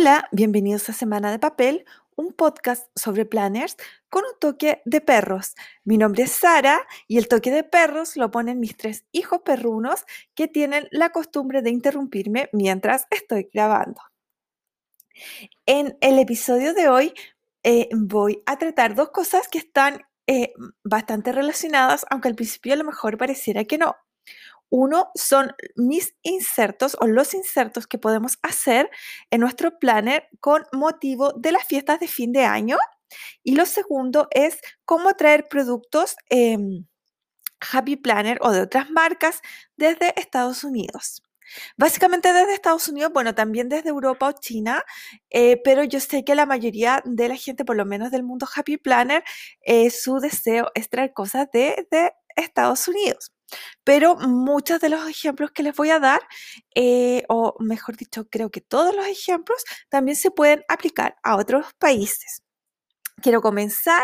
Hola, bienvenidos a Semana de Papel, un podcast sobre planners con un toque de perros. Mi nombre es Sara y el toque de perros lo ponen mis tres hijos perrunos que tienen la costumbre de interrumpirme mientras estoy grabando. En el episodio de hoy eh, voy a tratar dos cosas que están eh, bastante relacionadas, aunque al principio a lo mejor pareciera que no. Uno son mis insertos o los insertos que podemos hacer en nuestro planner con motivo de las fiestas de fin de año. Y lo segundo es cómo traer productos em, Happy Planner o de otras marcas desde Estados Unidos. Básicamente desde Estados Unidos, bueno, también desde Europa o China, eh, pero yo sé que la mayoría de la gente, por lo menos del mundo Happy Planner, eh, su deseo es traer cosas de, de Estados Unidos. Pero muchos de los ejemplos que les voy a dar, eh, o mejor dicho, creo que todos los ejemplos también se pueden aplicar a otros países. Quiero comenzar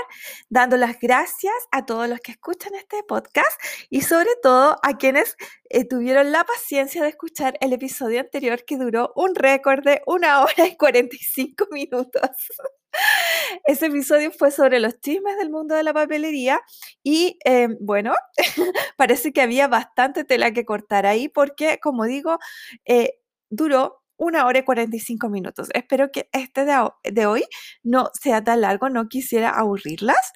dando las gracias a todos los que escuchan este podcast y sobre todo a quienes eh, tuvieron la paciencia de escuchar el episodio anterior que duró un récord de una hora y 45 minutos. Ese episodio fue sobre los chismes del mundo de la papelería y em, bueno, parece que había bastante tela que cortar ahí porque, como digo, eh, duró una hora y 45 minutos. Espero que este de hoy no sea tan largo, no quisiera aburrirlas.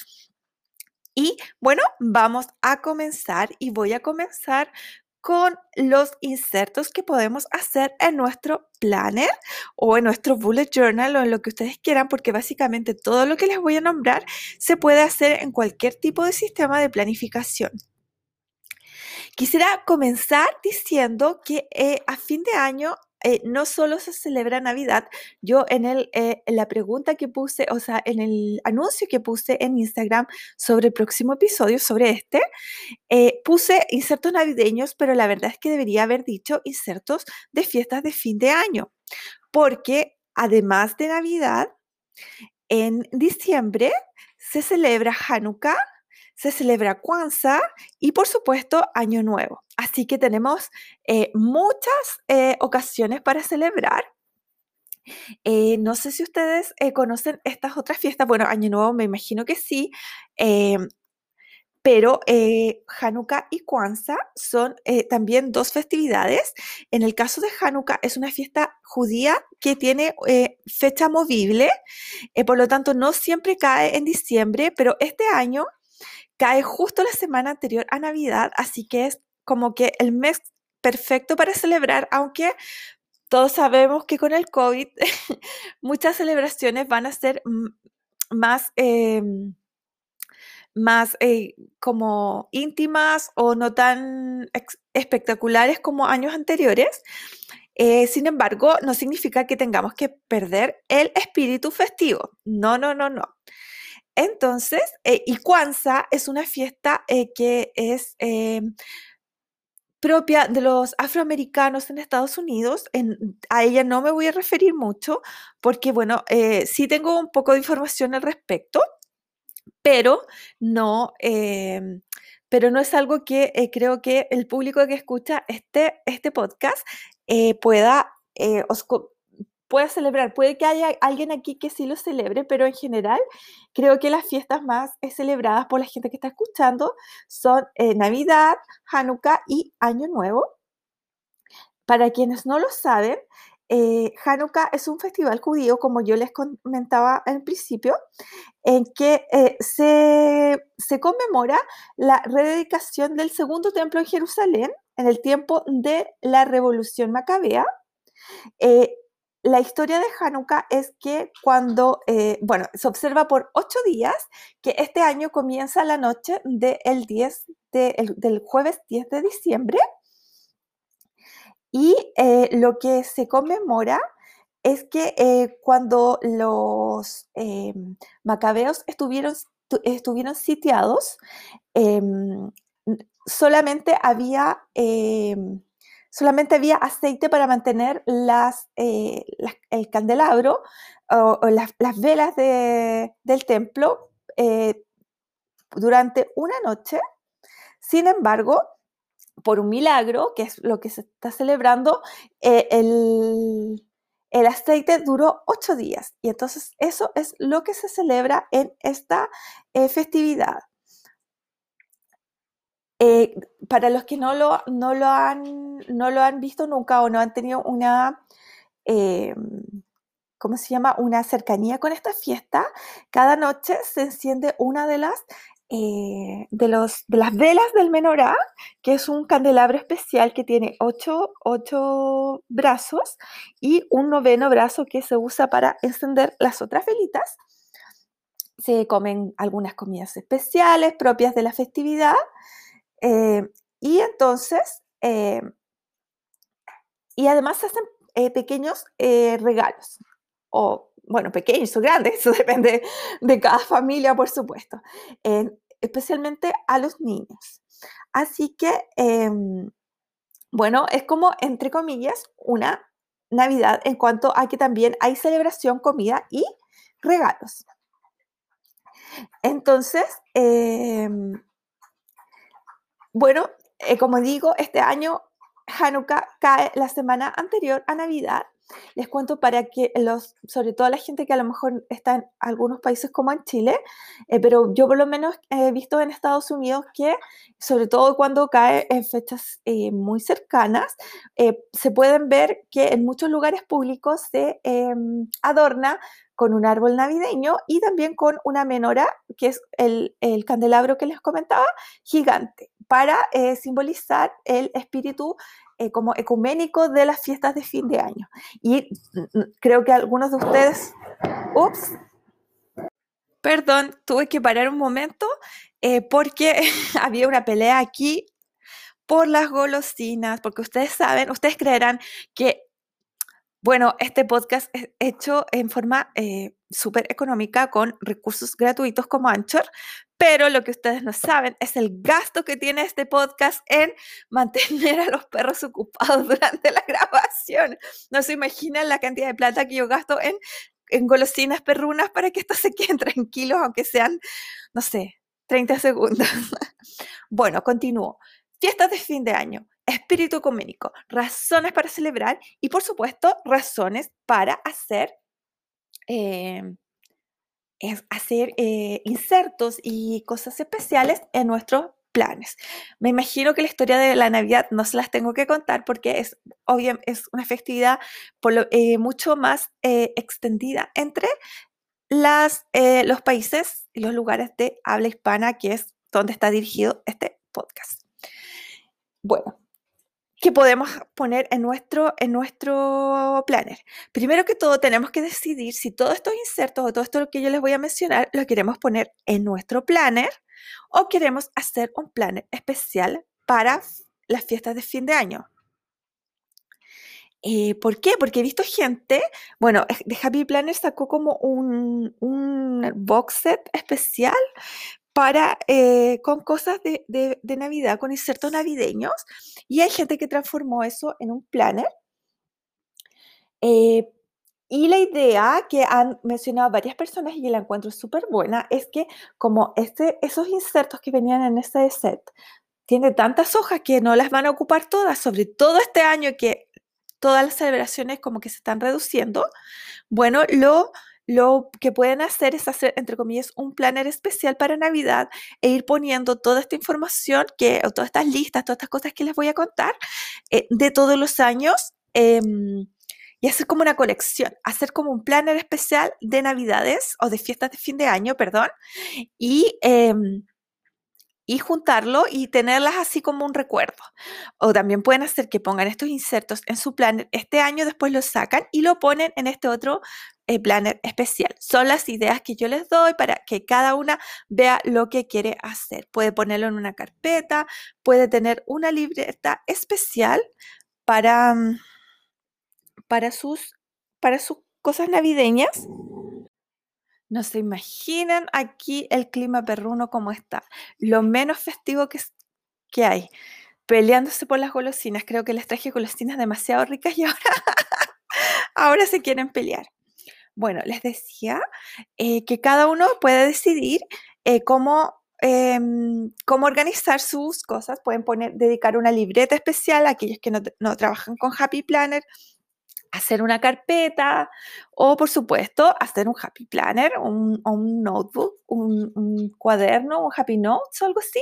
Y bueno, vamos a comenzar y voy a comenzar con los insertos que podemos hacer en nuestro planner o en nuestro bullet journal o en lo que ustedes quieran, porque básicamente todo lo que les voy a nombrar se puede hacer en cualquier tipo de sistema de planificación. Quisiera comenzar diciendo que eh, a fin de año eh, no solo se celebra Navidad, yo en, el, eh, la pregunta que puse, o sea, en el anuncio que puse en Instagram sobre el próximo episodio, sobre este, eh, puse insertos navideños, pero la verdad es que debería haber dicho insertos de fiestas de fin de año, porque además de Navidad, en diciembre se celebra Hanukkah, se celebra Kwanzaa y por supuesto Año Nuevo. Así que tenemos eh, muchas eh, ocasiones para celebrar. Eh, no sé si ustedes conocen estas otras fiestas. Bueno, Año Nuevo me imagino que sí. Pero Hanukkah y Kwanzaa son también dos festividades. En el caso de Hanukkah es una fiesta judía que tiene fecha movible, por lo tanto no siempre cae en diciembre, pero este año cae justo la semana anterior a Navidad, así que es como que el mes perfecto para celebrar, aunque todos sabemos que con el COVID muchas celebraciones van a ser más, em, más eh, como íntimas o no tan espectaculares como años anteriores. Eh, sin embargo, no significa que tengamos que perder el espíritu festivo. No, no, no, no. Entonces, eh, es una fiesta eh, que es eh, propia de los afroamericanos en Estados Unidos. a ella no me voy a referir mucho porque, bueno, sí tengo un poco de información al respecto, pero no, em, pero no es algo que creo que el público que escucha este, este podcast pueda pueda celebrar. Puede que haya alguien aquí que sí lo celebre, pero en general creo que las fiestas más eh, celebradas por la gente que está escuchando son eh, Navidad, Hanukkah y Año Nuevo. Para quienes no lo saben, eh, Hanukkah es un festival judío, como yo les comentaba al principio, en que se, se, conmemora la rededicación del segundo templo en Jerusalén en el tiempo de la Revolución Macabea la historia de Hanukkah es que cuando, eh, bueno, se observa por ocho días que este año comienza la noche del 10 del jueves 10 de diciembre. Y eh, lo que se conmemora es que eh, cuando los macabeos estuvieron, estuvieron sitiados, em, solamente había em, solamente había aceite para mantener las, eh, el candelabro o, las, velas del templo eh, durante una noche. Sin embargo, por un milagro, que es lo que se está celebrando, eh, el, el aceite duró ocho días y entonces eso es lo que se celebra en esta festividad. Eh, para los que no lo, no, lo han, no lo han visto nunca o no han tenido una, eh, ¿cómo se llama? Una cercanía con esta fiesta, cada noche se enciende una de las eh, de, los, de las velas del menorá, que es un candelabro especial que tiene ocho, ocho brazos y un noveno brazo que se usa para encender las otras velitas. Se comen algunas comidas especiales propias de la festividad eh, y entonces, eh, y además hacen pequeños regalos o bueno, pequeños o grandes, eso depende de cada familia, por supuesto, especialmente a los niños. Así que, em, bueno, es como, entre comillas, una Navidad en cuanto a que también hay celebración, comida y regalos. Entonces, em, bueno, eh, como digo, este año Hanukkah cae la semana anterior a Navidad. Les cuento para que los, sobre todo la gente que a lo mejor está en algunos países como en Chile, eh, pero yo por lo menos he visto en Estados Unidos que, sobre todo cuando cae en fechas eh, muy cercanas, se pueden ver que en muchos lugares públicos se em, adorna con un árbol navideño y también con una menora, que es el, el candelabro que les comentaba, gigante, para simbolizar el espíritu eh, como ecuménico de las fiestas de fin de año. Y mm, mm, creo que algunos de ustedes, ups, perdón, tuve que parar un momento eh, porque había una pelea aquí por las golosinas, porque ustedes saben, ustedes creerán que bueno, este podcast es hecho en forma eh, súper económica con recursos gratuitos como Anchor, pero lo que ustedes no saben es el gasto que tiene este podcast en mantener a los perros ocupados durante la grabación. No se imaginan la cantidad de plata que yo gasto en, en golosinas perrunas para que estos se queden tranquilos, aunque sean, no sé, 30 segundos. bueno, continúo. Fiestas de fin de año espíritu ecuménico, razones para celebrar y por supuesto razones para hacer, em, hacer eh, insertos y cosas especiales en nuestros planes. Me imagino que la historia de la Navidad no se las tengo que contar porque es, es una festividad eh, mucho más eh, extendida entre los países y los lugares de habla hispana, que es donde está dirigido este podcast. Bueno, que podemos poner en nuestro, en nuestro planner. Primero que todo, tenemos que decidir si todos estos insertos o todo esto que yo les voy a mencionar lo queremos poner en nuestro planner o queremos hacer un planner especial para las fiestas de fin de año. Eh, ¿Por qué? Porque he visto gente, bueno, de Happy Planner sacó como un, un box set especial para, eh, con cosas de, de, Navidad, con insertos navideños, y hay gente que transformó eso en un planner. Eh, y la idea que han mencionado varias personas y la encuentro súper buena es que como este, esos insertos que venían en este set tiene tantas hojas que no las van a ocupar todas, sobre todo este año que todas las celebraciones como que se están reduciendo, bueno, lo lo que pueden hacer es hacer, entre comillas, un planner especial para Navidad e ir poniendo toda esta información, que, o todas estas listas, todas estas cosas que les voy a contar eh, de todos los años. Em, y hacer como una colección, hacer como un planner especial de Navidades o de fiestas de fin de año, perdón, y em, y juntarlo y tenerlas así como un recuerdo. O también pueden hacer que pongan estos insertos en su planner este año, después los sacan y lo ponen en este otro eh, planner especial. Son las ideas que yo les doy para que cada una vea lo que quiere hacer. Puede ponerlo en una carpeta, puede tener una libreta especial para, mm, para, sus, para sus cosas navideñas no se imaginan aquí el clima perruno como está. Lo menos festivo que, que hay. Peleándose por las golosinas. Creo que les traje golosinas demasiado ricas y ahora, ahora se quieren pelear. Bueno, les decía eh, que cada uno puede decidir eh, cómo, em, cómo organizar sus cosas. Pueden poner, dedicar una libreta especial a aquellos que no, trabajan con Happy Planner hacer una carpeta o, por supuesto, hacer un happy planner, un, un notebook, un, un, cuaderno, un happy notes o algo así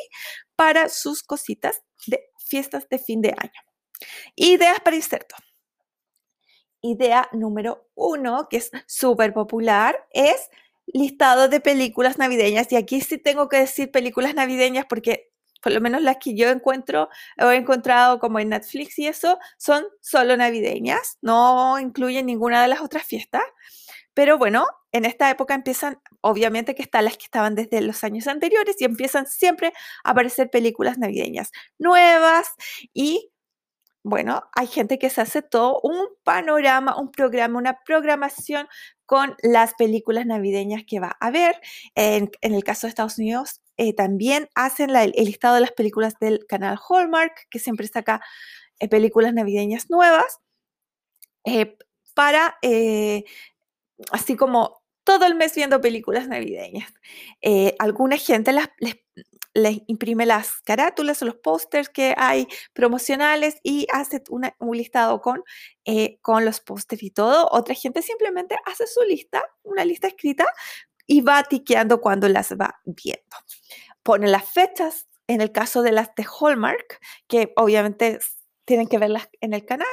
para sus cositas de fiestas de fin de año. Ideas para inserto. Idea número uno, que es súper popular, es listado de películas navideñas. Y aquí sí tengo que decir películas navideñas porque por lo menos las que yo encuentro o he encontrado como en Netflix y eso, son solo navideñas, no incluyen ninguna de las otras fiestas. Pero bueno, en esta época empiezan, obviamente que están las que estaban desde los años anteriores y empiezan siempre a aparecer películas navideñas nuevas y bueno, hay gente que se hace todo un panorama, un programa, una programación con las películas navideñas que va a ver. En, el caso de Estados Unidos, eh, también hacen el listado de las películas del canal Hallmark, que siempre saca eh, películas navideñas nuevas, eh, para, así como todo el mes viendo películas navideñas. alguna gente las, imprime las carátulas o los pósters que hay promocionales y hace un listado con, con los pósters y todo. Otra gente simplemente hace su lista, una lista escrita y va tiqueando cuando las va viendo. Pone las fechas, en el caso de las de Hallmark, que obviamente tienen que verlas en el canal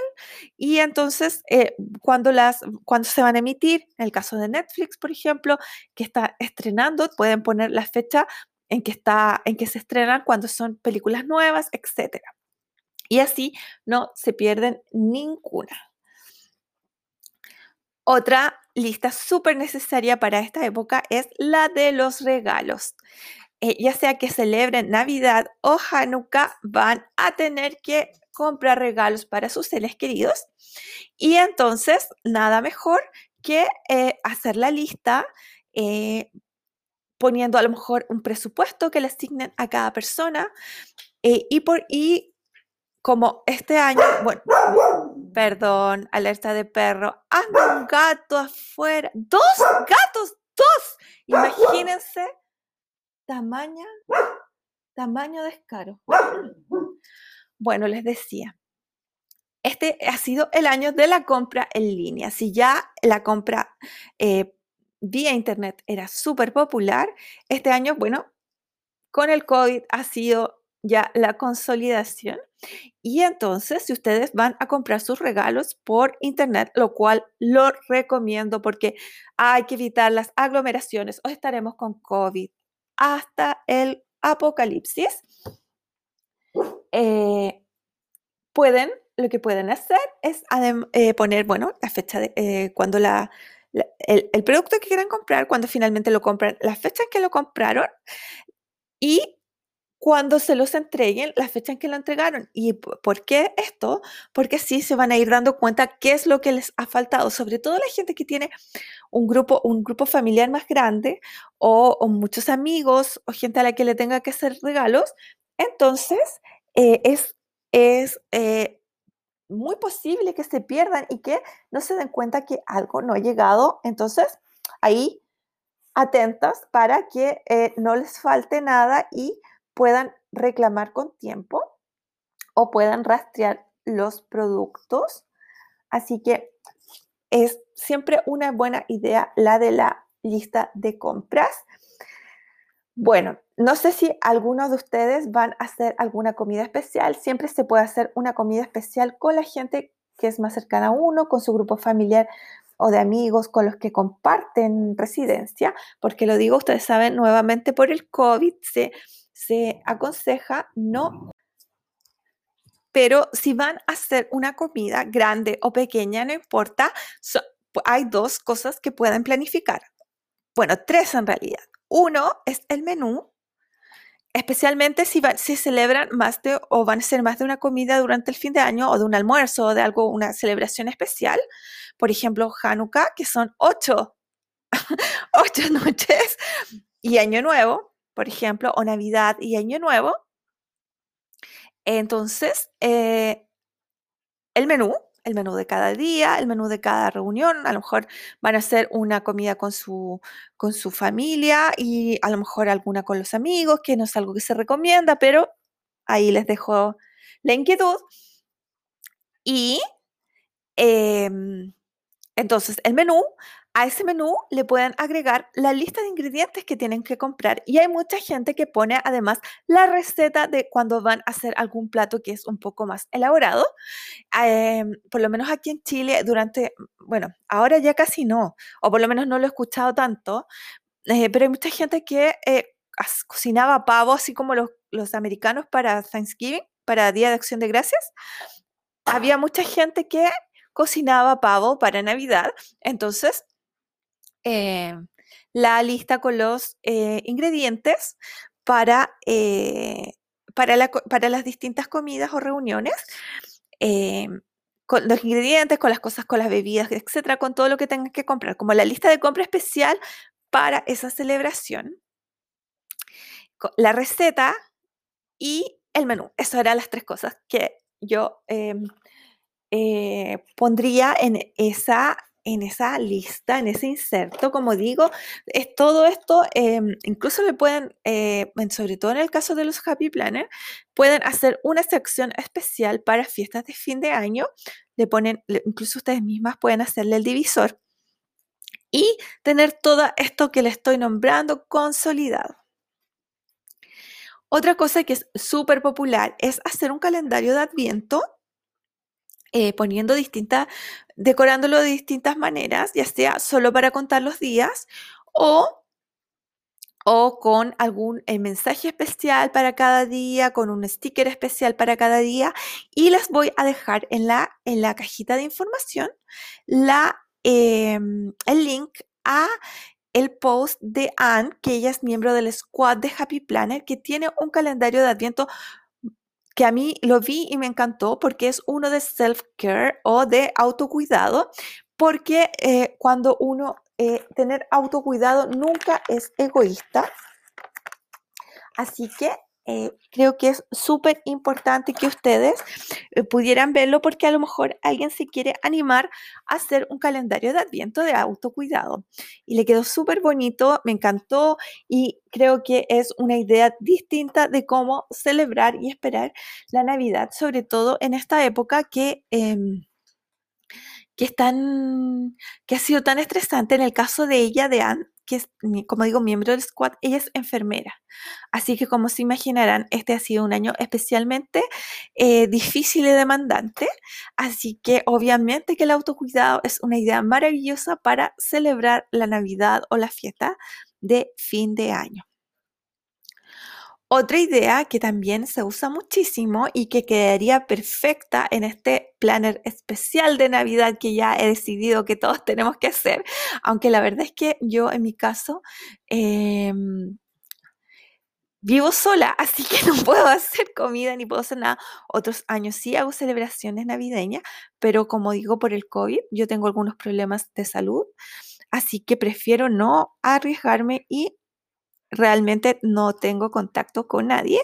y entonces eh, cuando las cuando se van a emitir en el caso de Netflix por ejemplo que está estrenando pueden poner la fecha en que está en se estrenan cuando son películas nuevas etcétera y así no se pierden ninguna otra lista súper necesaria para esta época es la de los regalos. Eh, ya sea que celebren Navidad o Hanukkah, van a tener que comprar regalos para sus seres queridos. Y entonces, nada mejor que eh, hacer la lista eh, poniendo a lo mejor un presupuesto que le asignen a cada persona y, por, y como este año, bueno, perdón, alerta de perro, anda un gato afuera, dos gatos, dos, imagínense, tamaño, tamaño descaro. Bueno, les decía, este ha sido el año de la compra en línea. Si ya la compra eh, vía internet era súper popular, este año, bueno, con el COVID ha sido ya la consolidación. Y entonces, si ustedes van a comprar sus regalos por internet, lo cual lo recomiendo porque hay que evitar las aglomeraciones o estaremos con COVID hasta el apocalipsis, eh, pueden, lo que pueden hacer es eh, poner, bueno, la fecha de eh, cuando la, el, producto que quieran comprar, cuando finalmente lo compran, la fecha en que lo compraron y cuando se los entreguen, la fecha en que lo entregaron. ¿Y por qué esto? Porque sí se van a ir dando cuenta qué es lo que les ha faltado, sobre todo la gente que tiene un grupo, un grupo familiar más grande o, muchos amigos o gente a la que le tenga que hacer regalos. Entonces, eh, es, es eh, muy posible que se pierdan y que no se den cuenta que algo no ha llegado. Entonces, ahí atentas para que eh, no les falte nada y puedan reclamar con tiempo o puedan rastrear los productos. Así que es siempre una buena idea la de la lista de compras. Bueno, no sé si algunos de ustedes van a hacer alguna comida especial. Siempre se puede hacer una comida especial con la gente que es más cercana a uno, con su grupo familiar o de amigos con los que comparten residencia, porque lo digo, ustedes saben, nuevamente por el COVID se se aconseja no. Pero si van a hacer una comida grande o pequeña, no importa, hay dos cosas que pueden planificar. Bueno, tres en realidad. Uno es el menú, especialmente si, si celebran más de o van a ser más de una comida durante el fin de año o de un almuerzo o de algo, una celebración especial. Por ejemplo, Hanukkah, que son ocho, ocho noches, y Año Nuevo, por ejemplo, o Navidad y Año Nuevo. Entonces, eh, el menú, el menú de cada día, el menú de cada reunión, a lo mejor van a hacer una comida con su, con su familia y a lo mejor alguna con los amigos, que no es algo que se recomienda, pero ahí les dejo la inquietud. Y Em, entonces, el menú, a ese menú le pueden agregar la lista de ingredientes que tienen que comprar. Y hay mucha gente que pone además la receta de cuando van a hacer algún plato que es un poco más elaborado. Em, por lo menos aquí en Chile, durante, bueno, ahora ya casi no, o por lo menos no lo he escuchado tanto, eh, pero hay mucha gente que eh, cocinaba pavo así como los, los americanos para Thanksgiving, para Día de Acción de Gracias. Había mucha gente que cocinaba pavo para Navidad. Entonces, eh, la lista con los eh, ingredientes para, eh, para, las distintas comidas o reuniones. con los ingredientes, con las cosas, con las bebidas, etcétera, con todo lo que tengas que comprar, como la lista de compra especial para esa celebración, la receta y el menú. Esas eran las tres cosas que yo em, pondría en esa, en esa lista, en ese inserto, como digo, es todo esto, em, incluso le pueden, eh, sobre todo en el caso de los Happy Planner, pueden hacer una sección especial para fiestas de fin de año, le ponen, incluso ustedes mismas pueden hacerle el divisor y tener todo esto que le estoy nombrando consolidado. Otra cosa que es súper popular es hacer un calendario de adviento eh, poniendo distintas, decorándolo de distintas maneras, ya sea solo para contar los días o, o con algún eh, mensaje especial para cada día, con un sticker especial para cada día. Y les voy a dejar en la, en la cajita de información la, em, el link a el post de Anne, que ella es miembro del squad de Happy Planner, que tiene un calendario de adviento que a mí lo vi y me encantó porque es uno de self-care o de autocuidado, porque eh, cuando uno, eh, tener autocuidado nunca es egoísta. Así que eh, creo que es súper importante que ustedes eh, pudieran verlo porque a lo mejor alguien se quiere animar a hacer un calendario de adviento de autocuidado. Y le quedó súper bonito, me encantó y creo que es una idea distinta de cómo celebrar y esperar la Navidad, sobre todo en esta época que... Em, que, que ha sido tan estresante en el caso de ella, de Anne, que es, como digo, miembro del squad, ella es enfermera. Así que como se imaginarán, este ha sido un año especialmente eh, difícil y demandante. Así que obviamente que el autocuidado es una idea maravillosa para celebrar la Navidad o la fiesta de fin de año. Otra idea que también se usa muchísimo y que quedaría perfecta en este planner especial de Navidad que ya he decidido que todos tenemos que hacer, aunque la verdad es que yo en mi caso em, vivo sola, así que no puedo hacer comida ni puedo hacer nada. Otros años sí hago celebraciones navideñas, pero como digo por el COVID, yo tengo algunos problemas de salud, así que prefiero no arriesgarme y realmente no tengo contacto con nadie.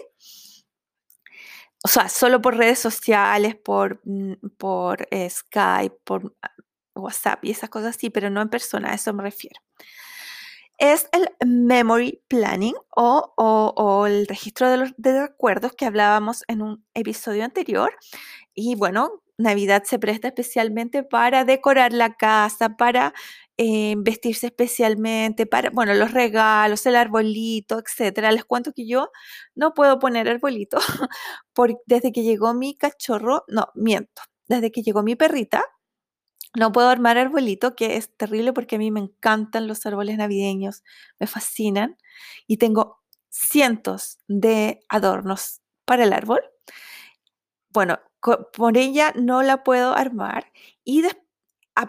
O sea, solo por redes sociales, por, mm, por eh, Skype, por ah, WhatsApp y esas cosas sí, pero no en persona, a eso me refiero. Es el memory planning o, el registro de los de recuerdos que hablábamos en un episodio anterior. Y bueno, Navidad se presta especialmente para decorar la casa, para eh, vestirse especialmente, para, bueno, los regalos, el arbolito, etcétera. Les cuento que yo no puedo poner arbolito porque desde que llegó mi cachorro, no, miento, desde que llegó mi perrita, no puedo armar arbolito, que es terrible porque a mí me encantan los árboles navideños, me fascinan y tengo cientos de adornos para el árbol. Bueno, por ella no la puedo armar y después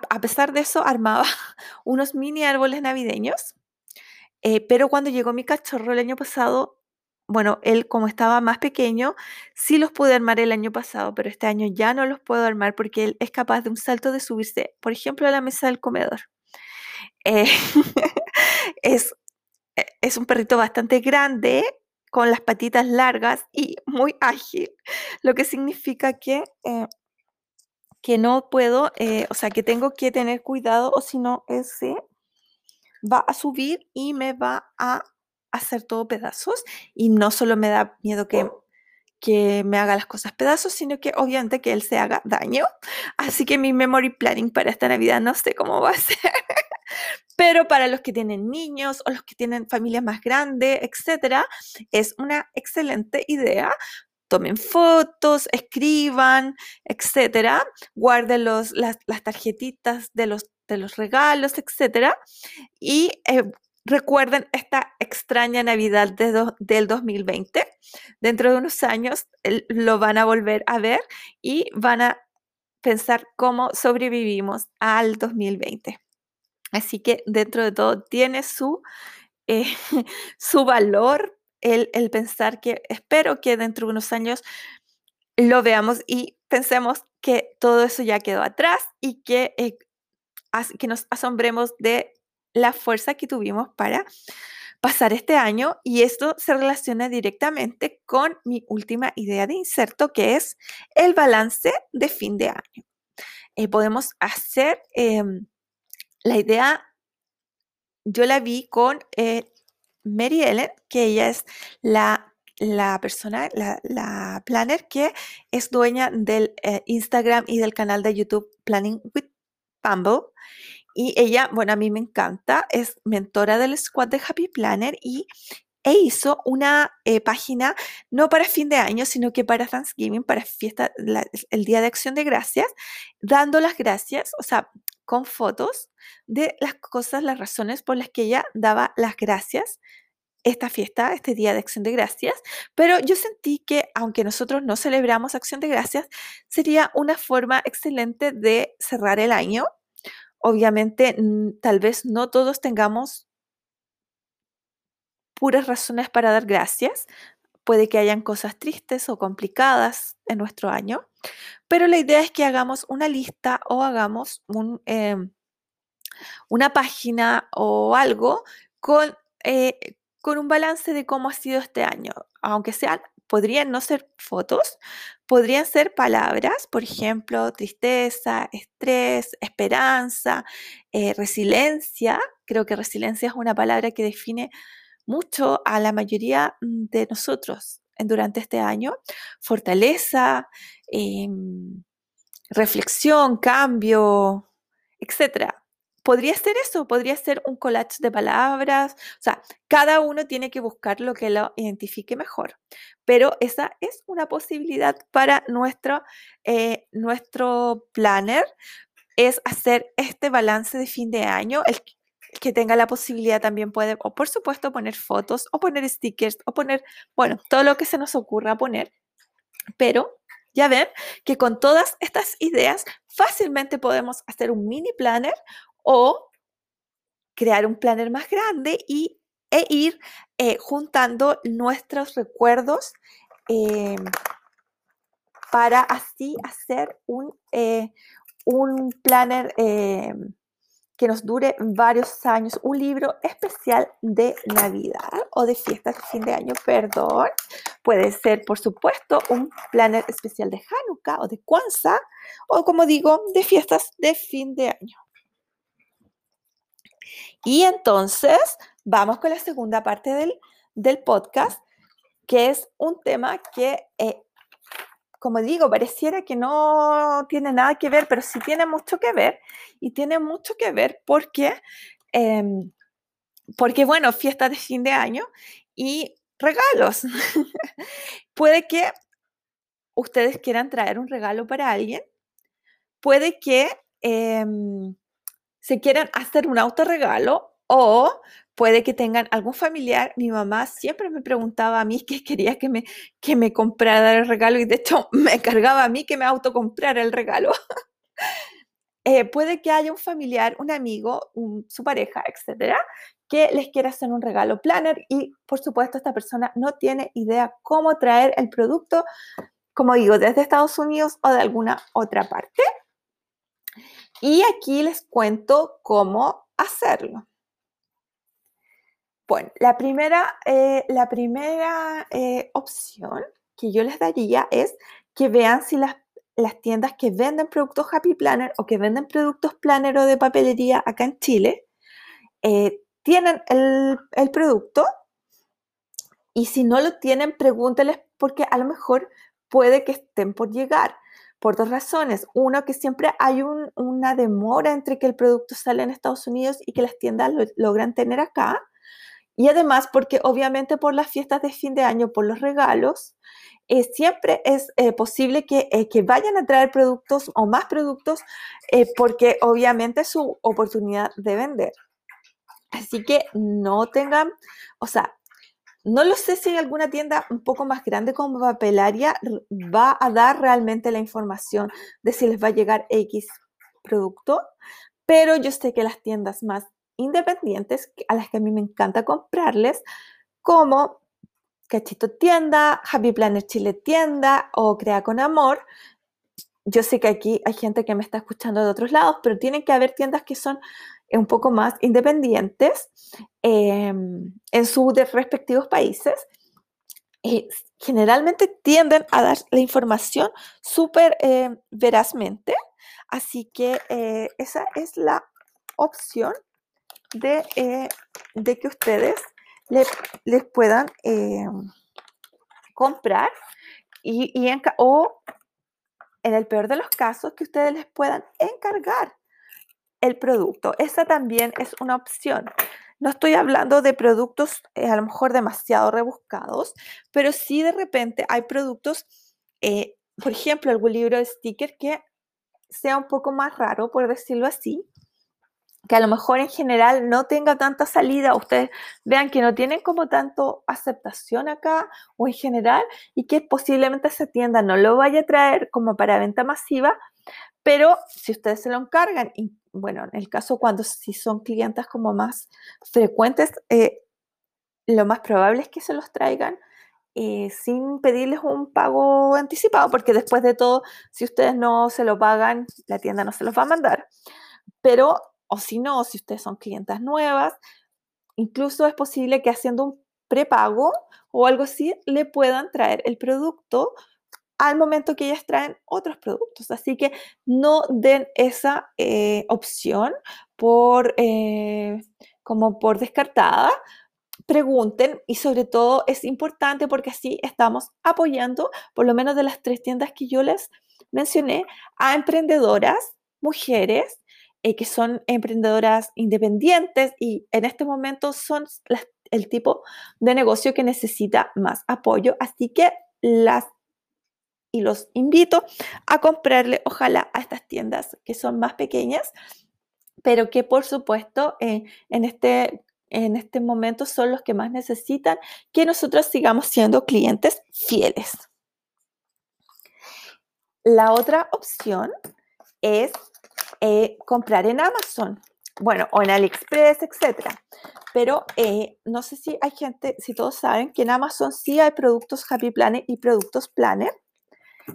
a, pesar de eso, armaba unos mini árboles navideños, eh, pero cuando llegó mi cachorro el año pasado, bueno, él como estaba más pequeño, sí los pude armar el año pasado, pero este año ya no los puedo armar porque él es capaz de un salto de subirse, por ejemplo, a la mesa del comedor. Eh, es, e, es un perrito bastante grande, con las patitas largas y muy ágil, lo que significa que eh, que no puedo, eh, o sea, que tengo que tener cuidado o si no, ese va a subir y me va a hacer todo pedazos. Y no solo me da miedo que, que me haga las cosas pedazos, sino que obviamente que él se haga daño. Así que mi memory planning para esta Navidad no sé cómo va a ser. Pero para los que tienen niños o los que tienen familias más grandes, etcétera, es una excelente idea. Tomen fotos, escriban, etcétera. Guarden los, las, tarjetitas de los, de los regalos, etcétera. Y eh, recuerden esta extraña Navidad del 2020. Dentro de unos años lo van a volver a ver y van a pensar cómo sobrevivimos al 2020. Así que dentro de todo tiene su, eh, su valor el, pensar que espero que dentro de unos años lo veamos y pensemos que todo eso ya quedó atrás y que, eh, que nos asombremos de la fuerza que tuvimos para pasar este año y esto se relaciona directamente con mi última idea de inserto que es el balance de fin de año. Eh, podemos hacer em, la idea, yo la vi con eh, Mary Ellen, que ella es la, la persona, la, planner que es dueña del eh, Instagram y del canal de YouTube Planning with Bumble. Y ella, bueno, a mí me encanta, es mentora del squad de Happy Planner y e hizo una eh, página no para fin de año, sino que para Thanksgiving, para fiesta, el Día de Acción de Gracias, dando las gracias, o sea, con fotos de las cosas, las razones por las que ella daba las gracias esta fiesta, este Día de Acción de Gracias, pero yo sentí que aunque nosotros no celebramos Acción de Gracias, sería una forma excelente de cerrar el año Obviamente, tal vez no todos tengamos puras razones para dar gracias. Puede que hayan cosas tristes o complicadas en nuestro año, pero la idea es que hagamos una lista o hagamos em, una página o algo con, eh, con un balance de cómo ha sido este año, aunque sean podrían no ser fotos, podrían ser palabras, por ejemplo, tristeza, estrés, esperanza, eh, resiliencia. Creo que resiliencia es una palabra que define mucho a la mayoría mm, de nosotros durante este año. Fortaleza, em, reflexión, cambio, etcétera podría ser eso, podría ser un collage de palabras, o sea, cada uno tiene que buscar lo que lo identifique mejor, pero esa es una posibilidad para nuestro, eh, nuestro planner, es hacer este balance de fin de año, el que tenga la posibilidad también puede, o por supuesto, poner fotos, o poner stickers, o poner, bueno, todo lo que se nos ocurra poner, pero ya ven que con todas estas ideas fácilmente podemos hacer un mini planner o crear un planner más grande y, e ir eh, juntando nuestros recuerdos eh, para así hacer un, eh, un planner que nos dure varios años, un libro especial de Navidad o de fiestas de fin de año, perdón. Puede ser, por supuesto, un planner especial de Hanukkah o de Kwanzaa o, como digo, de fiestas de fin de año. Y entonces vamos con la segunda parte del, podcast, que es un tema que, eh, como digo, pareciera que no tiene nada que ver, pero sí tiene mucho que ver. Y tiene mucho que ver porque, em, porque bueno, fiesta de fin de año y regalos. Puede que ustedes quieran traer un regalo para alguien. Puede que... Em, se quieren hacer un autorregalo o puede que tengan algún familiar. Mi mamá siempre me preguntaba a mí qué quería que me, que me comprara el regalo y de hecho me cargaba a mí que me autocomprara el regalo. Eh, puede que haya un familiar, un amigo, su pareja, etcétera, que les quiera hacer un regalo planner y por supuesto esta persona no tiene idea cómo traer el producto, como digo, desde Estados Unidos o de alguna otra parte. Y aquí les cuento cómo hacerlo. Bueno, la primera, eh, la primera eh, opción que yo les daría es que vean si las, tiendas que venden productos Happy Planner o que venden productos Planner o de papelería acá en Chile eh, tienen el, el producto Y si no lo tienen, pregúnteles porque a lo mejor puede que estén por llegar por dos razones. Uno, que siempre hay una demora entre que el producto sale en Estados Unidos y que las tiendas lo logran tener acá. Y además porque obviamente por las fiestas de fin de año, por los regalos, eh, siempre es eh, posible que, eh, que, vayan a traer productos o más productos porque obviamente es su oportunidad de vender. Así que no tengan, o sea, no lo sé si alguna tienda un poco más grande como papelaria va a dar realmente la información de si les va a llegar X producto, pero yo sé que las tiendas más independientes, a las que a mí me encanta comprarles, como Cachito Tienda, Happy Planner Chile Tienda o Crea con Amor. Yo sé que aquí hay gente que me está escuchando de otros lados, pero tienen que haber tiendas que son un poco más independientes em, en sus respectivos países. y generalmente tienden a dar la información súper eh, verazmente. Así que eh, esa es la opción de, eh, de que ustedes les puedan eh, comprar y, o en el peor de los casos que ustedes les puedan encargar el producto. Esa también es una opción. No estoy hablando de productos eh, a lo mejor demasiado rebuscados, pero sí de repente hay productos, por ejemplo, algún libro de sticker que sea un poco más raro, por decirlo así, que a lo mejor en general no tenga tanta salida, ustedes vean que no tienen como tanto aceptación acá o en general y que posiblemente esa tienda no lo vaya a traer como para venta masiva, pero si ustedes se lo encargan, y bueno, en el caso cuando si son clientes como más frecuentes, eh, lo más probable es que se los traigan eh, sin pedirles un pago anticipado, porque después de todo, si ustedes no se lo pagan, la tienda no se los va a mandar. Pero o si no, si ustedes son clientas nuevas, incluso es posible que haciendo un prepago o algo así le puedan traer el producto al momento que ellas traen otros productos. Así que no den esa eh, opción por, eh, como por descartada. Pregunten y sobre todo es importante porque así estamos apoyando, por lo menos de las tres tiendas que yo les mencioné, a emprendedoras, mujeres eh, que son emprendedoras independientes y en este momento son el tipo de negocio que necesita más apoyo. Así que las y los invito a comprarle, ojalá, a estas tiendas que son más pequeñas, pero que por supuesto eh, en, este, en este momento son los que más necesitan que nosotros sigamos siendo clientes fieles. La otra opción es eh, comprar en Amazon, bueno, o en AliExpress, etcétera. Pero eh, no sé si hay gente, si todos saben que en Amazon sí hay productos Happy Planner y productos Planner.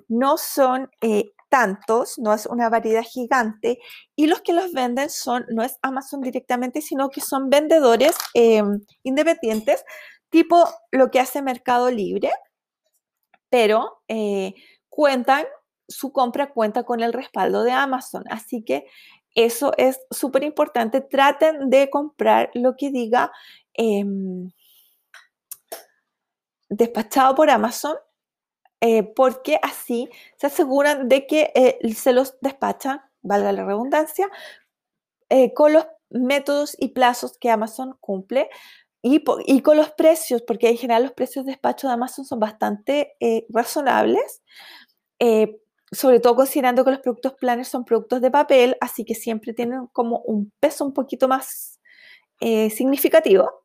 No son eh, tantos, no es una variedad gigante. Y los que los venden son, no es Amazon directamente, sino que son vendedores independientes, tipo lo que hace Mercado Libre, pero cuentan su compra cuenta con el respaldo de Amazon. Así que eso es súper importante. Traten de comprar lo que diga em, despachado por Amazon, eh, porque así se aseguran de que eh, se los despachan, valga la redundancia, eh, con los métodos y plazos que Amazon cumple. Y, y, con los precios, porque en general los precios de despacho de Amazon son bastante razonables sobre todo considerando que los productos planners son productos de papel, así que siempre tienen como un peso un poquito más eh, significativo.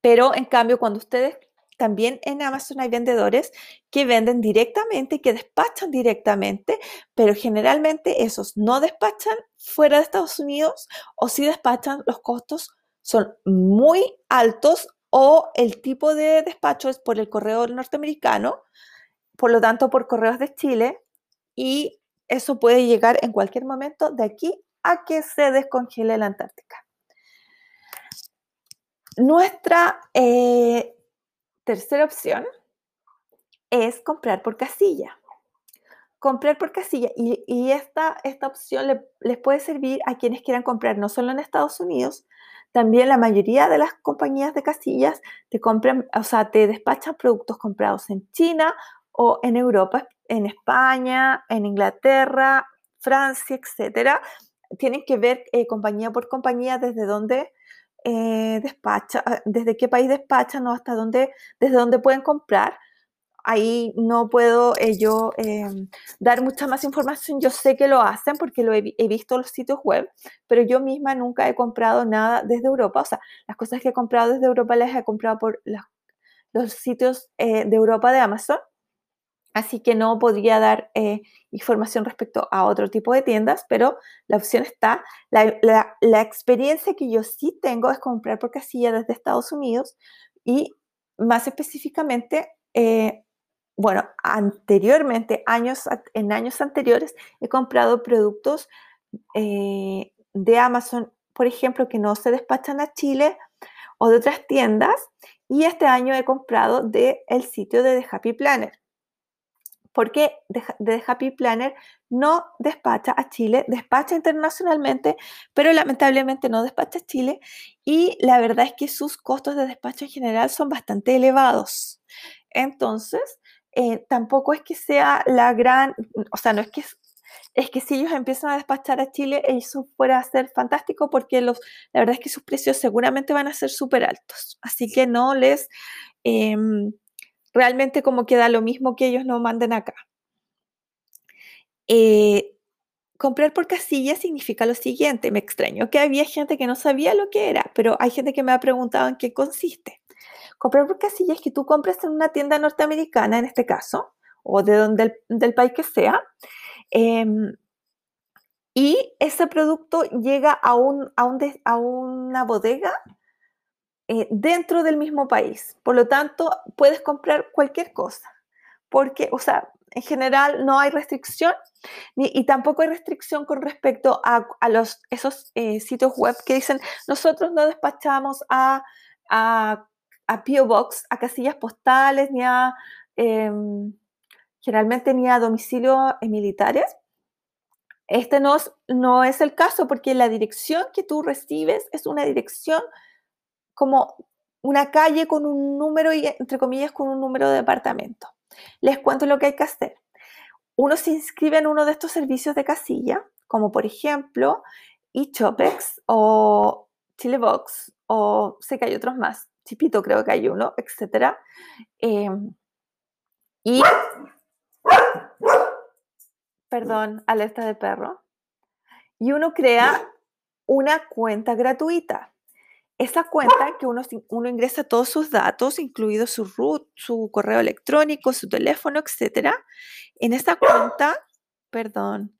Pero en cambio, cuando ustedes también en Amazon hay vendedores que venden directamente, que despachan directamente, pero generalmente esos no despachan fuera de Estados Unidos o si despachan, los costos son muy altos o el tipo de despacho es por el correo norteamericano, por lo tanto por correos de Chile, y eso puede llegar en cualquier momento de aquí a que se descongele la Antártica. Nuestra eh, tercera opción es comprar por casilla. Comprar por casilla y, esta, esta opción les puede servir a quienes quieran comprar no solo en Estados Unidos, También la mayoría de las compañías de casillas te compran, o sea, te despachan productos comprados en China o en Europa, en España, en Inglaterra, Francia, etcétera. Tienen que ver eh, compañía por compañía desde dónde eh, despacha, ah, desde qué país despachan o hasta dónde, desde dónde pueden comprar. Ahí no puedo eh, yo em, dar mucha más información. Yo sé que lo hacen porque lo he, visto los sitios web, pero yo misma nunca he comprado nada desde Europa. O sea, las cosas que he comprado desde Europa las he comprado por los sitios de Europa de Amazon así que no podría dar eh, información respecto a otro tipo de tiendas, pero la opción está. La, experiencia que yo sí tengo es comprar por casilla desde Estados Unidos y más específicamente, eh, bueno, anteriormente, años, en años anteriores, he comprado productos eh, de Amazon, por ejemplo, que no se despachan a Chile o de otras tiendas. Y este año he comprado del el sitio de The Happy Planner porque The Happy Planner no despacha a Chile, despacha internacionalmente, pero lamentablemente no despacha a Chile y la verdad es que sus costos de despacho en general son bastante elevados. Entonces, eh, tampoco es que sea la gran, o sea, no es que es que si ellos empiezan a despachar a Chile, eso fuera a ser fantástico porque los, la verdad es que sus precios seguramente van a ser súper altos. Así que no les, em, realmente como queda lo mismo que ellos no manden acá. Eh, comprar por casilla significa lo siguiente, me extraño que había gente que no sabía lo que era, pero hay gente que me ha preguntado en qué consiste. Comprar por casilla es que tú compras en una tienda norteamericana, en este caso, o de donde del país que sea, em, y ese producto llega a, un, a, a una bodega eh, dentro del mismo país. Por lo tanto, puedes comprar cualquier cosa, porque, o sea, en general no hay restricción y tampoco hay restricción con respecto a, los, esos eh, sitios web que dicen nosotros no despachamos a, a, a PO Box, a casillas postales, ni a em, generalmente ni a domicilios militares. Este no no es el caso porque la dirección que tú recibes es una dirección como una calle con un número y, entre comillas, con un número de departamento. Les cuento lo que hay que hacer. Uno se inscribe en uno de estos servicios de casilla, como por ejemplo eChopex o Chilebox, o sé que hay otros más, Chipito creo que hay uno, etc. Em, y, perdón, alerta de perro. Y uno crea una cuenta gratuita esa cuenta que uno, uno ingresa todos sus datos, incluido su root, su correo electrónico, su teléfono, etc. En esa cuenta, perdón,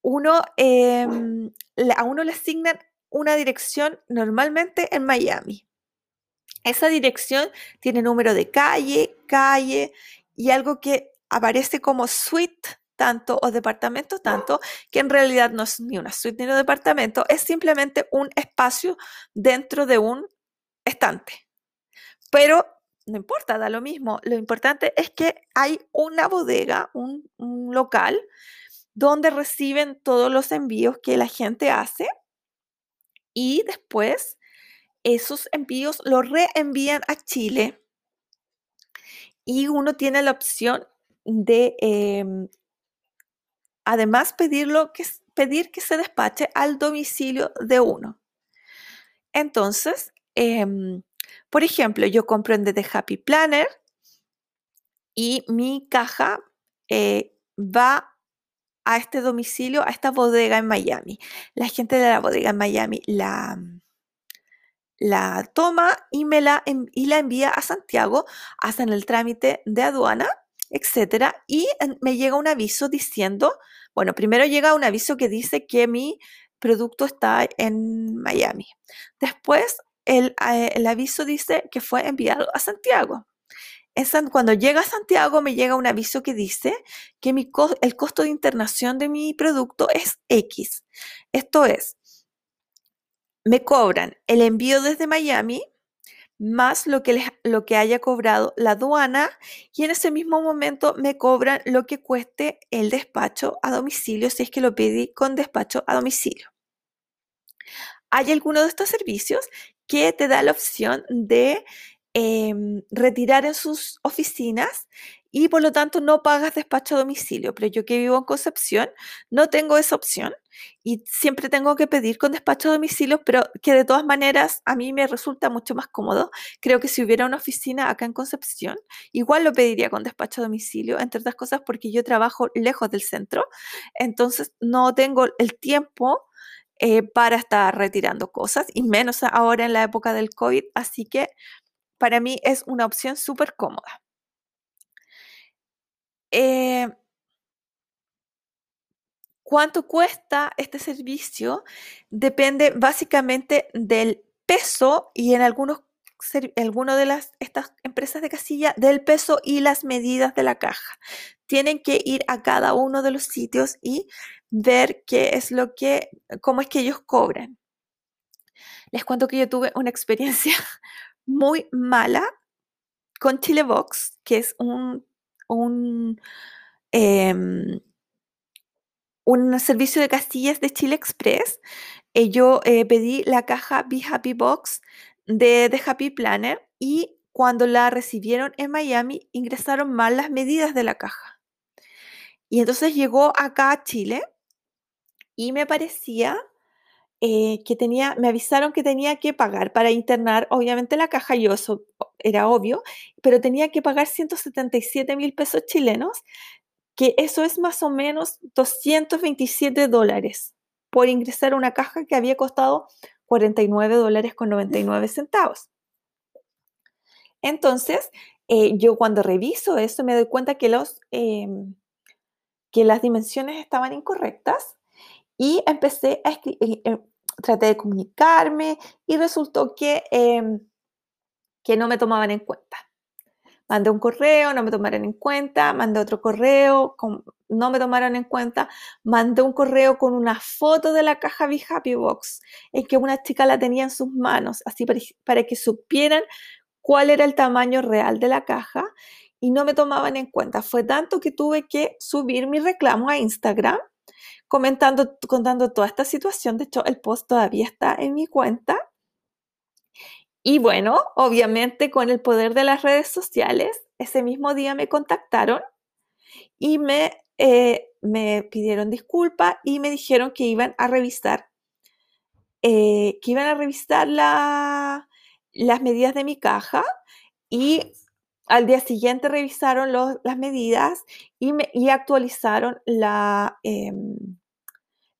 uno, em, a uno le asignan una dirección normalmente en Miami. Esa dirección tiene número de calle, calle y algo que aparece como suite tanto o departamento tanto, que en realidad no es ni una suite ni un departamento, es simplemente un espacio dentro de un estante. Pero no importa, da lo mismo. Lo importante es que hay una bodega, un, local, donde reciben todos los envíos que la gente hace y después esos envíos los reenvían a Chile y uno tiene la opción de em, además pedirlo que, pedir que se despache al domicilio de uno. Entonces, em, por ejemplo, yo compro en The Happy Planner y mi caja eh, va a este domicilio, a esta bodega en Miami. La gente de la bodega en Miami la, la toma y, me la, y la envía a Santiago, hacen el trámite de aduana etcétera, y me llega un aviso diciendo, bueno, primero llega un aviso que dice que mi producto está en Miami. Después el, el aviso dice que fue enviado a Santiago. Cuando llega a Santiago me llega un aviso que dice que mi el costo de internación de mi producto es X. Esto es, me cobran el envío desde Miami, más lo que, lo que haya cobrado la aduana y en ese mismo momento me cobran lo que cueste el despacho a domicilio si es que lo pedí con despacho a domicilio. hay alguno de estos servicios que te da la opción de em, retirar en sus oficinas y por lo tanto no pagas despacho a domicilio. Pero yo que vivo en Concepción no tengo esa opción y siempre tengo que pedir con despacho a domicilio, pero que de todas maneras a mí me resulta mucho más cómodo. Creo que si hubiera una oficina acá en Concepción, igual lo pediría con despacho a domicilio, entre otras cosas porque yo trabajo lejos del centro, entonces no tengo el tiempo eh, para estar retirando cosas y menos ahora en la época del COVID, así que para mí es una opción súper cómoda. Eh, ¿Cuánto cuesta este servicio? Depende básicamente del peso y en algunos alguno de las, estas empresas de casilla del peso y las medidas de la caja. Tienen que ir a cada uno de los sitios y ver qué es lo que, cómo es que ellos cobran. Les cuento que yo tuve una experiencia muy mala con Chilebox, que es un un, em, un servicio de castillas de Chile Express. Eh, yo eh, pedí la caja Be Happy Box de The Happy Planner y cuando la recibieron en Miami ingresaron mal las medidas de la caja. Y entonces llegó acá a Chile y me parecía eh, que tenía, me avisaron que tenía que pagar para internar, obviamente la caja, yo eso era obvio, pero tenía que pagar 177 mil pesos chilenos, que eso es más o menos 227 dólares por ingresar una caja que había costado 49 dólares con 99 centavos. Entonces, eh, yo cuando reviso eso me doy cuenta que, los, em, que las dimensiones estaban incorrectas y empecé a escribir, eh, traté de comunicarme y resultó que, em, que no me tomaban en cuenta. Mandé un correo, no me tomaron en cuenta, mandé otro correo, no me tomaron en cuenta, mandé un correo con una foto de la caja Be Happy Box, en que una chica la tenía en sus manos, así para, para que supieran cuál era el tamaño real de la caja y no me tomaban en cuenta. Fue tanto que tuve que subir mi reclamo a Instagram comentando, contando toda esta situación. De hecho, el post todavía está en mi cuenta. Y bueno, obviamente con el poder de las redes sociales, ese mismo día me contactaron y me, eh, me pidieron disculpas y me dijeron que iban a revisar, eh, que iban a revisar la, las medidas de mi caja y al día siguiente revisaron las medidas y, actualizaron em,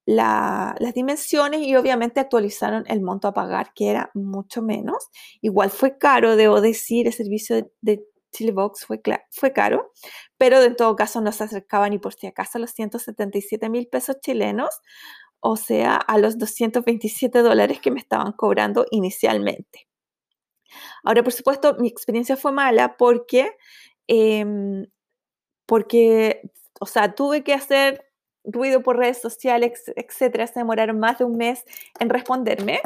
las dimensiones y obviamente actualizaron el monto a pagar, que era mucho menos. Igual fue caro, debo decir, el servicio de, Chilebox fue, fue caro, pero en todo caso no se acercaba ni por si acaso a los 177 mil pesos chilenos, o sea, a los 227 dólares que me estaban cobrando inicialmente. Ahora, por supuesto, mi experiencia fue mala porque, em, porque, o sea, tuve que hacer ruido por redes sociales, etcétera, se demoraron más de un mes en responderme.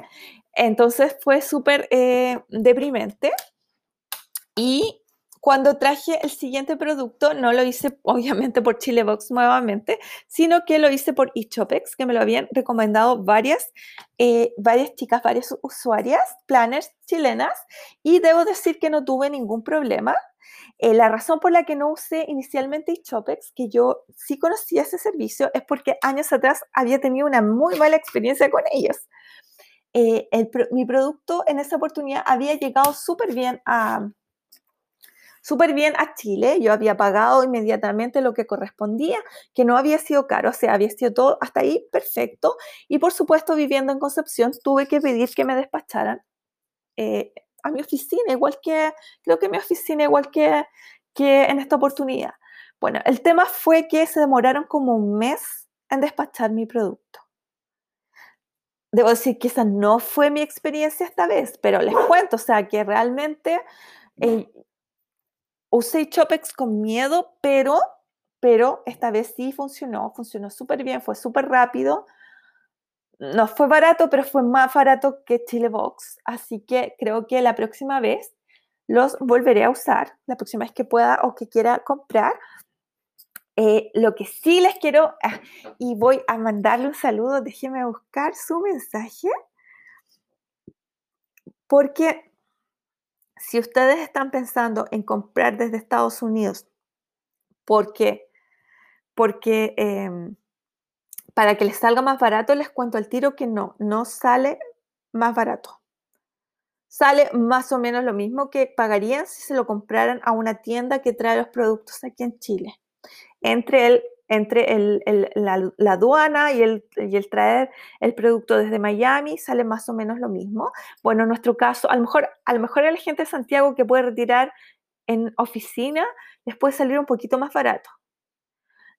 Entonces fue súper eh, deprimente. Y cuando traje el siguiente producto, no lo hice obviamente por Chilebox nuevamente, sino que lo hice por eChopex, que me lo habían recomendado varias, eh, varias chicas, varias usuarias, planners chilenas, y debo decir que no tuve ningún problema. Eh, la razón por la que no usé inicialmente eChopex, que yo sí conocía ese servicio, es porque años atrás había tenido una muy mala experiencia con ellos. Eh, mi producto en esa oportunidad había llegado súper bien a súper bien a Chile, yo había pagado inmediatamente lo que correspondía, que no había sido caro, o sea, había sido todo hasta ahí perfecto, y por supuesto viviendo en Concepción tuve que pedir que me despacharan eh, a mi oficina, igual que, creo que mi oficina, igual que, que en esta oportunidad. Bueno, el tema fue que se demoraron como un mes en despachar mi producto. Debo decir que esa no fue mi experiencia esta vez, pero les cuento, o sea, que realmente eh, usé Chopex con miedo, pero, pero esta vez sí funcionó, funcionó súper bien, fue súper rápido no fue barato, pero fue más barato que Chile Box. Así que creo que la próxima vez los volveré a usar, la próxima vez que pueda o que quiera comprar. Eh, lo que sí les quiero, ah, y voy a mandarle un saludo, déjenme buscar su mensaje. Porque si ustedes están pensando en comprar desde Estados Unidos, porque, porque em, para que les salga más barato, les cuento al tiro que no, no sale más barato. Sale más o menos lo mismo que pagarían si se lo compraran a una tienda que trae los productos aquí en Chile. Entre el entre la, aduana y el, el, traer el producto desde Miami sale más o menos lo mismo. Bueno, en nuestro caso, a lo mejor a, lo mejor la gente de Santiago que puede retirar en oficina les puede salir un poquito más barato.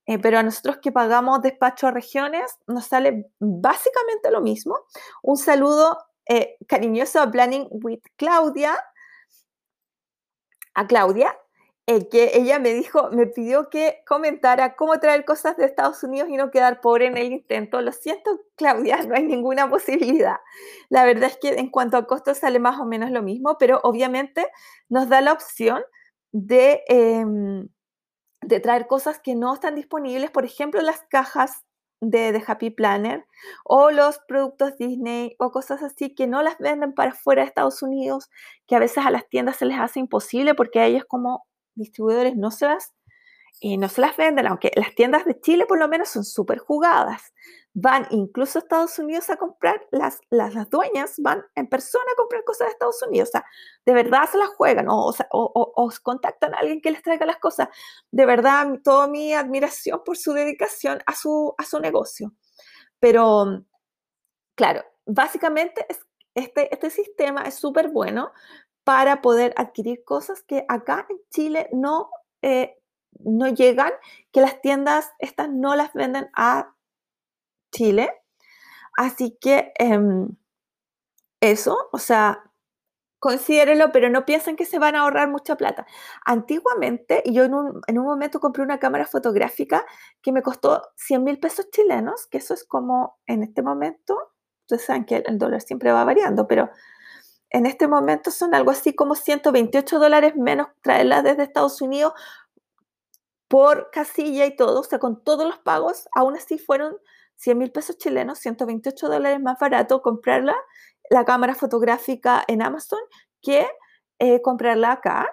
Eh, pero a nosotros que pagamos despacho a regiones nos sale básicamente lo mismo. Un saludo eh, cariñoso a Planning with Claudia, a Claudia, eh, que ella me dijo, me pidió que comentara cómo traer cosas de Estados Unidos y no quedar pobre en el intento. Lo siento, Claudia, no hay ninguna posibilidad. La verdad es que en cuanto a costos sale más o menos lo mismo, pero obviamente nos da la opción de, em, de traer cosas que no están disponibles, por ejemplo, las cajas de, de, Happy Planner o los productos Disney o cosas así que no las venden para fuera de Estados Unidos, que a veces a las tiendas se les hace imposible porque a ellos como distribuidores no se las, eh, no se las venden, aunque las tiendas de Chile por lo menos son súper jugadas. Van incluso a Estados Unidos a comprar, las, las, las, dueñas van en persona a comprar cosas de Estados Unidos. O sea, de verdad se las juegan o, o, contactan a alguien que les traiga las cosas. De verdad, toda mi admiración por su dedicación a su, a su negocio. Pero, claro, básicamente este, este sistema es súper bueno para poder adquirir cosas que acá en Chile no, eh, no llegan, que las tiendas estas no las venden a Chile. Así que em, eso, o sea, considérenlo, pero no piensen que se van a ahorrar mucha plata. Antiguamente, yo en un, en un momento compré una cámara fotográfica que me costó 100 mil pesos chilenos, que eso es como en este momento, ustedes saben que el dólar siempre va variando, pero en este momento son algo así como 128 dólares menos traerlas desde Estados Unidos por casilla y todo, o sea, con todos los pagos, aún así fueron 100 mil pesos chilenos, 128 dólares más barato comprarla, la cámara fotográfica en Amazon, que eh, comprarla acá,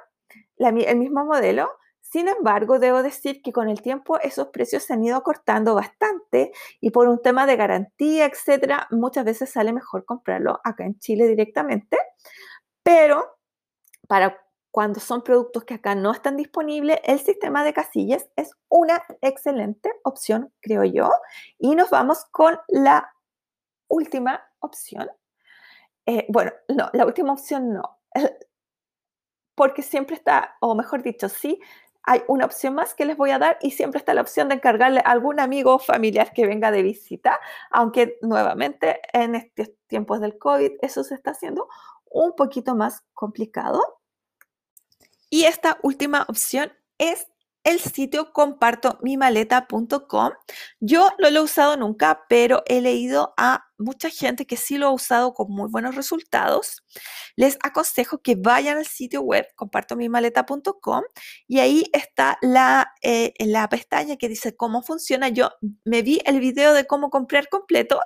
el mismo modelo. Sin embargo, debo decir que con el tiempo esos precios se han ido acortando bastante y por un tema de garantía, etcétera, muchas veces sale mejor comprarlo acá en Chile directamente. Pero para cuando son productos que acá no están disponibles, el sistema de casillas es una excelente opción, creo yo. Y nos vamos con la última opción. Eh, bueno, no, la última opción no, porque siempre está, o mejor dicho, sí, hay una opción más que les voy a dar y siempre está la opción de encargarle a algún amigo o familiar que venga de visita, aunque nuevamente en estos tiempos del COVID eso se está haciendo un poquito más complicado. Y esta última opción es el sitio compartomimaleta.com. Yo no lo he usado nunca, pero he leído a mucha gente que sí lo ha usado con muy buenos resultados. Les aconsejo que vayan al sitio web compartomimaleta.com y ahí está la, eh, la pestaña que dice cómo funciona. Yo me vi el video de cómo comprar completo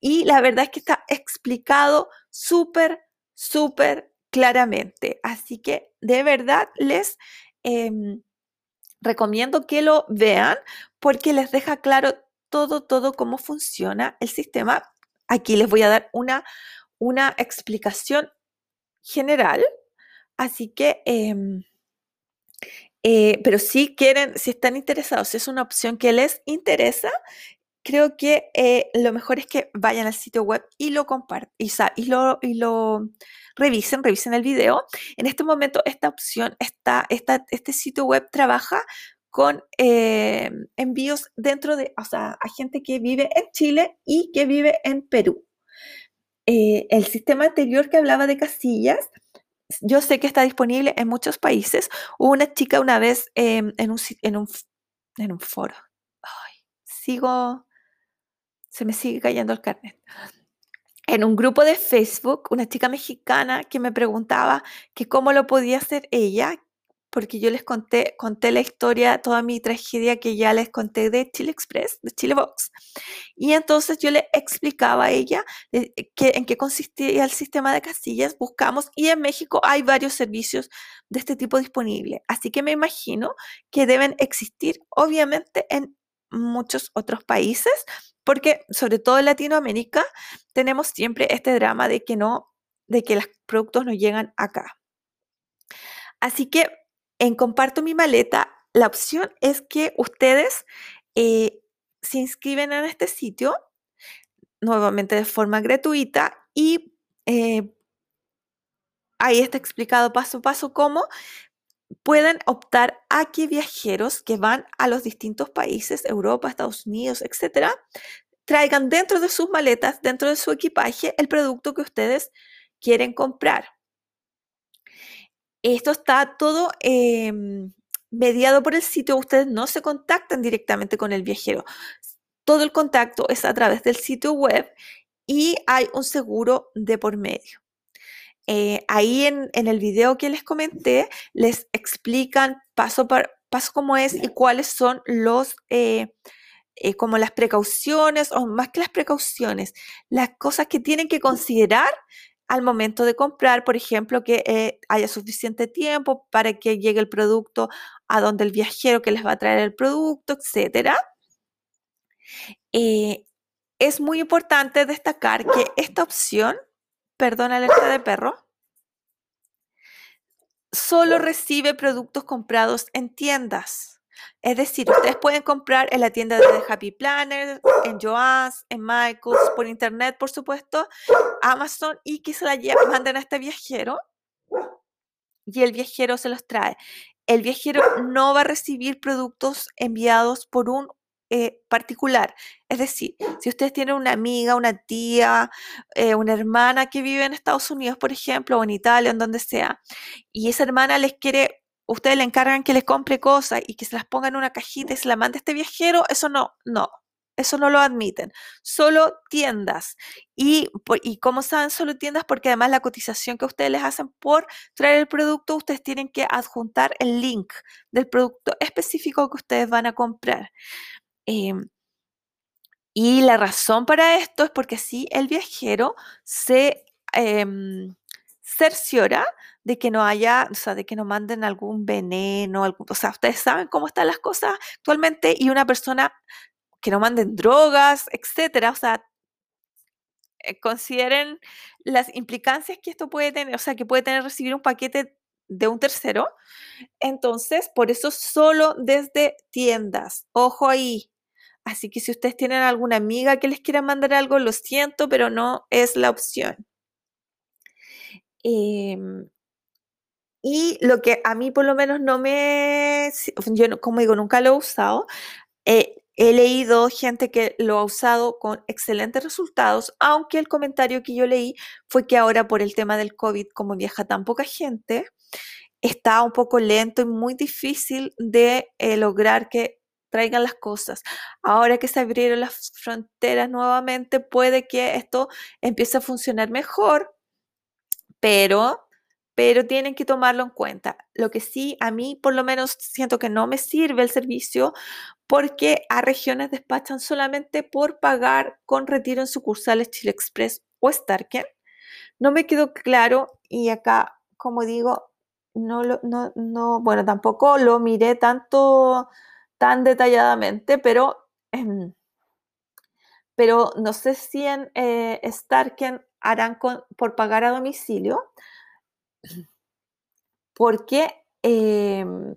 y la verdad es que está explicado súper, súper claramente. Así que de verdad les... Em, recomiendo que lo vean porque les deja claro todo, todo cómo funciona el sistema. Aquí les voy a dar una, una explicación general. Así que, em, eh, pero si quieren, si están interesados, si es una opción que les interesa, creo que eh, lo mejor es que vayan al sitio web y lo compartan y, lo, y lo revisen, revisen el video. En este momento esta opción, está, este sitio web trabaja con eh, envíos dentro de, o sea, a gente que vive en Chile y que vive en Perú. Eh, el sistema anterior que hablaba de casillas, yo sé que está disponible en muchos países. Hubo una chica una vez em, en, un, en, un, en un foro. sigo, se me sigue cayendo el carnet en un grupo de Facebook una chica mexicana que me preguntaba que cómo lo podía hacer ella porque yo les conté, conté la historia, toda mi tragedia que ya les conté de Chile Express, de Chile Box. Y entonces yo le explicaba a ella eh, que, en qué consistía el sistema de casillas, buscamos y en México hay varios servicios de este tipo disponibles. Así que me imagino que deben existir, obviamente, en muchos otros países, porque sobre todo en Latinoamérica tenemos siempre este drama de que no, de que los productos no llegan acá. Así que en Comparto mi maleta, la opción es que ustedes eh, se inscriben en este sitio, nuevamente de forma gratuita, y eh, ahí está explicado paso a paso cómo pueden optar a que viajeros que van a los distintos países, Europa, Estados Unidos, etcétera, traigan dentro de sus maletas, dentro de su equipaje, el producto que ustedes quieren comprar. Esto está todo em, mediado por el sitio. Ustedes no se contactan directamente con el viajero. Todo el contacto es a través del sitio web y hay un seguro de por medio. Eh, ahí en, el video que les comenté, les explican paso por paso cómo es y cuáles son los, eh, eh, como las precauciones, o más que las precauciones, las cosas que tienen que considerar al momento de comprar, por ejemplo, que eh, haya suficiente tiempo para que llegue el producto a donde el viajero que les va a traer el producto, etc. Eh, es muy importante destacar que esta opción, perdón, alerta de perro, solo recibe productos comprados en tiendas. Es decir, ustedes pueden comprar en la tienda de Happy Planner, en Joann's, en Michaels, por internet, por supuesto, Amazon, y que se la manden a este viajero y el viajero se los trae. El viajero no va a recibir productos enviados por un eh, particular. Es decir, si ustedes tienen una amiga, una tía, eh, una hermana que vive en Estados Unidos, por ejemplo, o en Italia, en donde sea, y esa hermana les quiere ustedes le encargan que les compre cosas y que se las ponga en una cajita y se la mande este viajero, eso no, no, eso no lo admiten. Solo tiendas. Y, y como saben, solo tiendas porque además la cotización que ustedes les hacen por traer el producto, ustedes tienen que adjuntar el link del producto específico que ustedes van a comprar. Em, y la razón para esto es porque así el viajero se em, cerciora de que no haya, o sea, de que no manden algún veneno, o sea, ustedes saben cómo están las cosas actualmente y una persona que no manden drogas, etcétera, o sea, eh, consideren las implicancias que esto puede tener, o sea, que puede tener recibir un paquete de un tercero. Entonces, por eso solo desde tiendas, ojo ahí. Así que si ustedes tienen alguna amiga que les quiera mandar algo, lo siento, pero no es la opción. Em, y lo que a mí por lo menos no me, yo como digo, nunca lo he usado. Eh, he leído gente que lo ha usado con excelentes resultados, aunque el comentario que yo leí fue que ahora por el tema del COVID, como viaja tan poca gente, está un poco lento y muy difícil de eh, lograr que traigan las cosas. Ahora que se abrieron las fronteras nuevamente, puede que esto empiece a funcionar mejor, pero pero tienen que tomarlo en cuenta. Lo que sí, a mí por lo menos siento que no me sirve el servicio porque a regiones despachan solamente por pagar con retiro en sucursales Chile Express o Starken. No me quedó claro y acá, como digo, no, no, no bueno, tampoco lo miré tanto, tan detalladamente, pero, em, pero no sé si en eh, Starken harán por pagar a domicilio porque, em,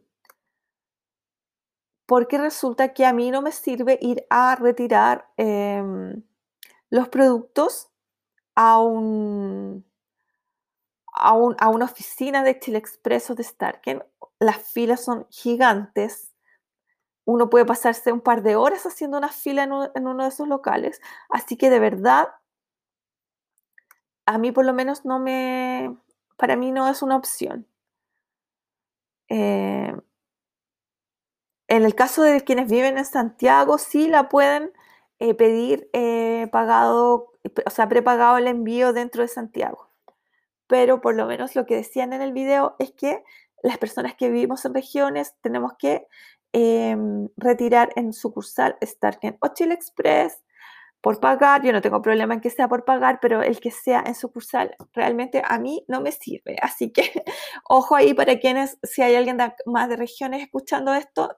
porque resulta que a mí no me sirve ir a retirar em, los productos a, un, a, una oficina de Chile Express o de Starken. Las filas son gigantes. Uno puede pasarse un par de horas haciendo una fila en uno de esos locales. Así que de verdad, a mí por lo menos no me, para mí no es una opción. Eh, en el caso de quienes viven en Santiago, sí la pueden eh, pedir eh, pagado, o sea, prepagado el envío dentro de Santiago. Pero por lo menos lo que decían en el video es que las personas que vivimos en regiones tenemos que em, retirar en sucursal Starken o Chile Express por pagar. Yo no tengo problema en que sea por pagar, pero el que sea en sucursal realmente a mí no me sirve. Así que ojo ahí para quienes, si hay alguien más de regiones escuchando esto,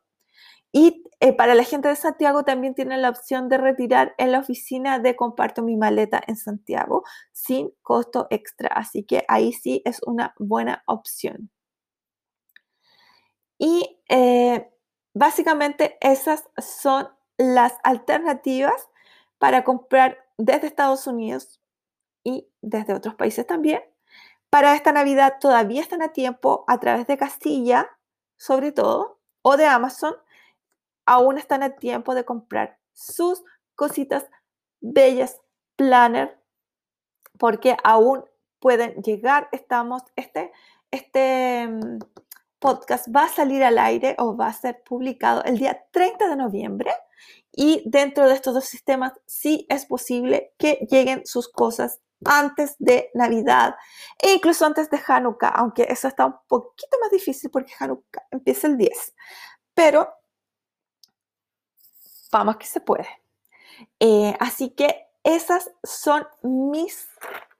y eh, para la gente de Santiago también tienen la opción de retirar en la oficina de Comparto mi maleta en Santiago sin costo extra. Así que ahí sí es una buena opción. Y eh, básicamente esas son las alternativas para comprar desde Estados Unidos y desde otros países también. Para esta Navidad todavía están a tiempo a través de Castilla, sobre todo, o de Amazon aún están a tiempo de comprar sus cositas bellas planner porque aún pueden llegar. Estamos, este, este mm, podcast va a salir al aire o va a ser publicado el día 30 de noviembre y dentro de estos dos sistemas sí es posible que lleguen sus cosas antes de Navidad e incluso antes de Hanukkah, aunque eso está un poquito más difícil porque Hanukkah empieza el 10. Pero vamos que se puede. Eh, así que esas son mis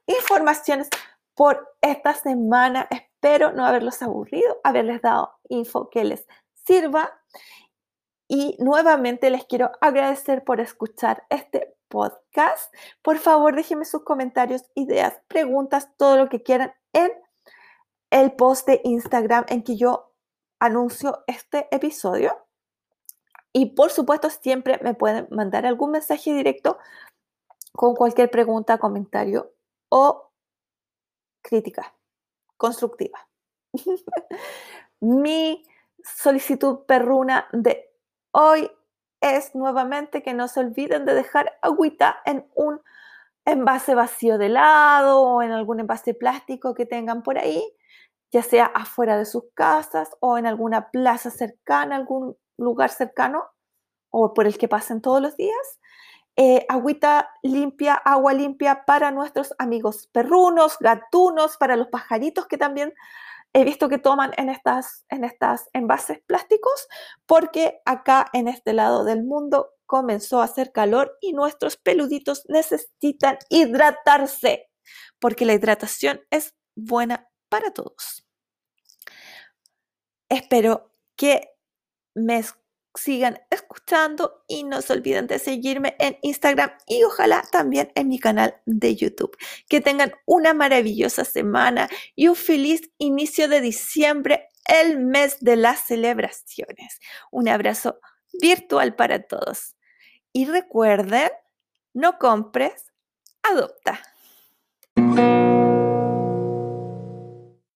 informaciones por esta semana. Espero no haberlos aburrido, haberles dado info que les sirva. Y nuevamente les quiero agradecer por escuchar este podcast. Por favor, déjenme sus comentarios, ideas, preguntas, todo lo que quieran en el post de Instagram en que yo anuncio este episodio. Y por supuesto, siempre me pueden mandar algún mensaje directo con cualquier pregunta, comentario o crítica constructiva. Mi solicitud perruna de hoy es nuevamente que no se olviden de dejar agüita en un envase vacío de helado o en algún envase plástico que tengan por ahí, ya sea afuera de sus casas o en alguna plaza cercana, algún lugar cercano o por el que pasen todos los días. Eh, agüita limpia, agua limpia para nuestros amigos perrunos, gatunos, para los pajaritos que también he visto que toman en estas, en estas envases plásticos, porque acá en este lado del mundo comenzó a hacer calor y nuestros peluditos necesitan hidratarse, porque la hidratación es buena para todos. Espero que me sigan escuchando y no se olviden de seguirme en Instagram y ojalá también en mi canal de YouTube. Que tengan una maravillosa semana y un feliz inicio de diciembre, el mes de las celebraciones. Un abrazo virtual para todos. Y recuerden, no compres, adopta.